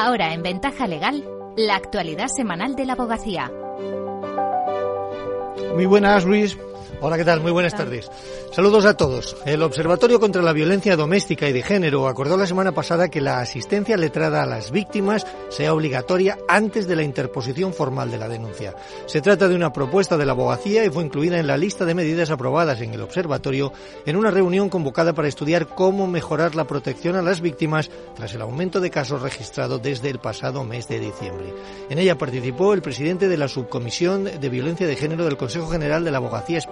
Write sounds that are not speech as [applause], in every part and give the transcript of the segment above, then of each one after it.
Ahora en Ventaja Legal, la actualidad semanal de la abogacía. Muy buenas, Luis. Hola, ¿qué tal? Muy buenas tardes. Saludos a todos. El Observatorio contra la Violencia Doméstica y de Género acordó la semana pasada que la asistencia letrada a las víctimas sea obligatoria antes de la interposición formal de la denuncia. Se trata de una propuesta de la abogacía y fue incluida en la lista de medidas aprobadas en el Observatorio en una reunión convocada para estudiar cómo mejorar la protección a las víctimas tras el aumento de casos registrado desde el pasado mes de diciembre. En ella participó el presidente de la Subcomisión de Violencia de Género del Consejo General de la Abogacía Española,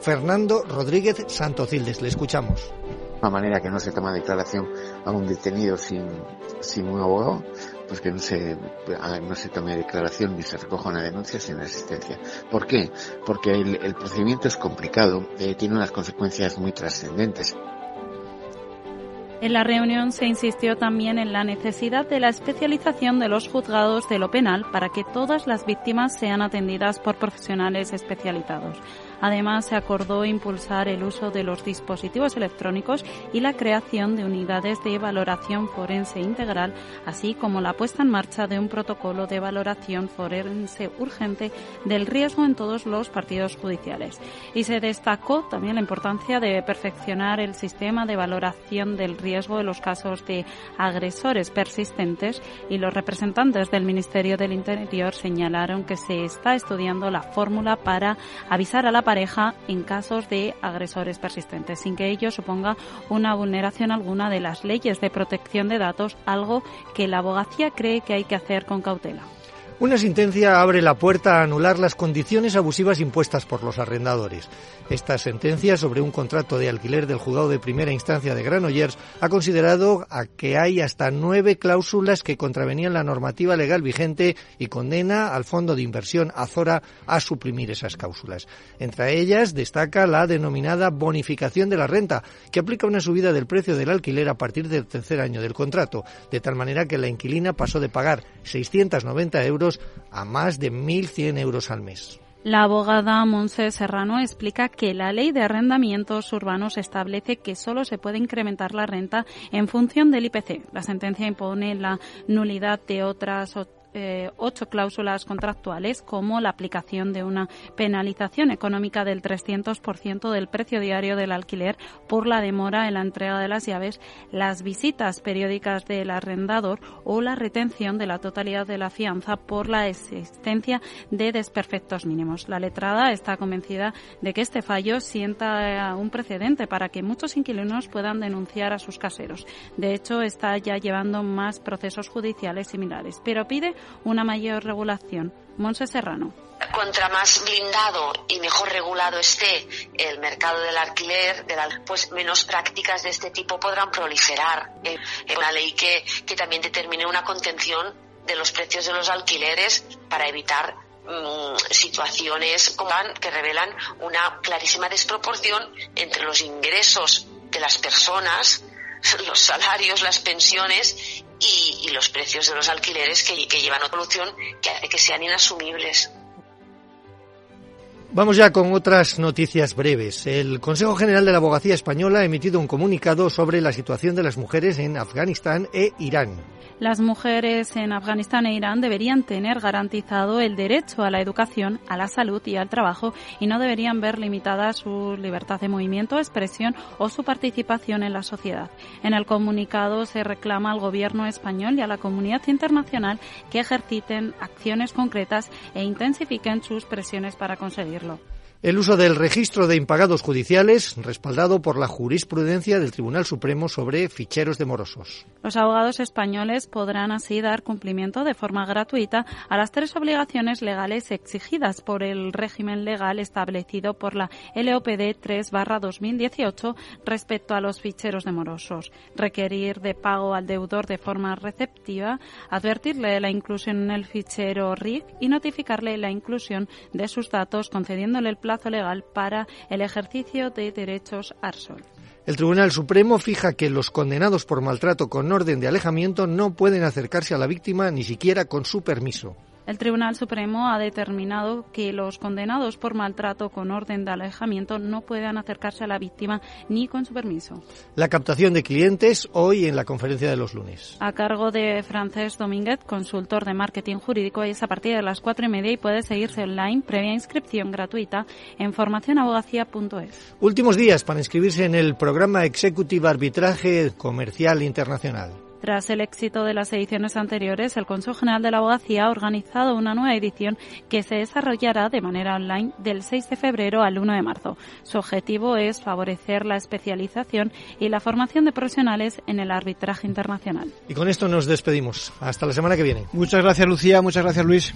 Fernando Rodríguez Santocildes. Le escuchamos. De una manera que no se toma declaración a un detenido sin, sin un abogado, pues que no se, no se tome declaración ni se recoja una denuncia sin asistencia. ¿Por qué? Porque el, el procedimiento es complicado, eh, tiene unas consecuencias muy trascendentes. En la reunión se insistió también en la necesidad de la especialización de los juzgados de lo penal para que todas las víctimas sean atendidas por profesionales especializados. Además, se acordó impulsar el uso de los dispositivos electrónicos y la creación de unidades de valoración forense integral, así como la puesta en marcha de un protocolo de valoración forense urgente del riesgo en todos los partidos judiciales. Y se destacó también la importancia de perfeccionar el sistema de valoración del riesgo de los casos de agresores persistentes y los representantes del Ministerio del Interior señalaron que se está estudiando la fórmula para avisar a la pareja en casos de agresores persistentes, sin que ello suponga una vulneración alguna de las leyes de protección de datos, algo que la abogacía cree que hay que hacer con cautela. Una sentencia abre la puerta a anular las condiciones abusivas impuestas por los arrendadores. Esta sentencia sobre un contrato de alquiler del juzgado de primera instancia de Granollers ha considerado que hay hasta nueve cláusulas que contravenían la normativa legal vigente y condena al fondo de inversión Azora a suprimir esas cláusulas. Entre ellas destaca la denominada bonificación de la renta, que aplica una subida del precio del alquiler a partir del tercer año del contrato, de tal manera que la inquilina pasó de pagar 690 euros a más de 1.100 euros al mes. La abogada Monse Serrano explica que la ley de arrendamientos urbanos establece que solo se puede incrementar la renta en función del IPC. La sentencia impone la nulidad de otras eh, ocho cláusulas contractuales, como la aplicación de una penalización económica del 300% del precio diario del alquiler por la demora en la entrega de las llaves, las visitas periódicas del arrendador o la retención de la totalidad de la fianza por la existencia de desperfectos mínimos. La letrada está convencida de que este fallo sienta un precedente para que muchos inquilinos puedan denunciar a sus caseros. De hecho, está ya llevando más procesos judiciales similares, pero pide una mayor regulación. Monse Serrano. Contra más blindado y mejor regulado esté el mercado del alquiler, pues menos prácticas de este tipo podrán proliferar. Eh, una ley que, que también determine una contención de los precios de los alquileres para evitar mm, situaciones que revelan una clarísima desproporción entre los ingresos de las personas, [laughs] los salarios, las pensiones y, los precios de los alquileres que, llevan otra solución que hace que sean inasumibles. Vamos ya con otras noticias breves. El Consejo General de la Abogacía Española ha emitido un comunicado sobre la situación de las mujeres en Afganistán e Irán. Las mujeres en Afganistán e Irán deberían tener garantizado el derecho a la educación, a la salud y al trabajo y no deberían ver limitada su libertad de movimiento, expresión o su participación en la sociedad. En el comunicado se reclama al gobierno español y a la comunidad internacional que ejerciten acciones concretas e intensifiquen sus presiones para decirlo. El uso del registro de impagados judiciales, respaldado por la jurisprudencia del Tribunal Supremo sobre ficheros de morosos. Los abogados españoles podrán así dar cumplimiento de forma gratuita a las tres obligaciones legales exigidas por el régimen legal establecido por la LOPD 3-2018 respecto a los ficheros de morosos. Requerir de pago al deudor de forma receptiva, advertirle la inclusión en el fichero RIC y notificarle la inclusión de sus datos concediéndole el plazo legal para el ejercicio de derechos. El Tribunal Supremo fija que los condenados por maltrato con orden de alejamiento no pueden acercarse a la víctima ni siquiera con su permiso. El Tribunal Supremo ha determinado que los condenados por maltrato con orden de alejamiento no puedan acercarse a la víctima ni con su permiso. La captación de clientes hoy en la conferencia de los lunes. A cargo de Francés Domínguez, consultor de marketing jurídico, es a partir de las cuatro y media y puede seguirse online previa inscripción gratuita en formacionabogacía.es. Últimos días para inscribirse en el programa Executive Arbitraje Comercial Internacional. Tras el éxito de las ediciones anteriores, el Consejo General de la Abogacía ha organizado una nueva edición que se desarrollará de manera online del 6 de febrero al 1 de marzo. Su objetivo es favorecer la especialización y la formación de profesionales en el arbitraje internacional. Y con esto nos despedimos. Hasta la semana que viene. Muchas gracias, Lucía. Muchas gracias, Luis.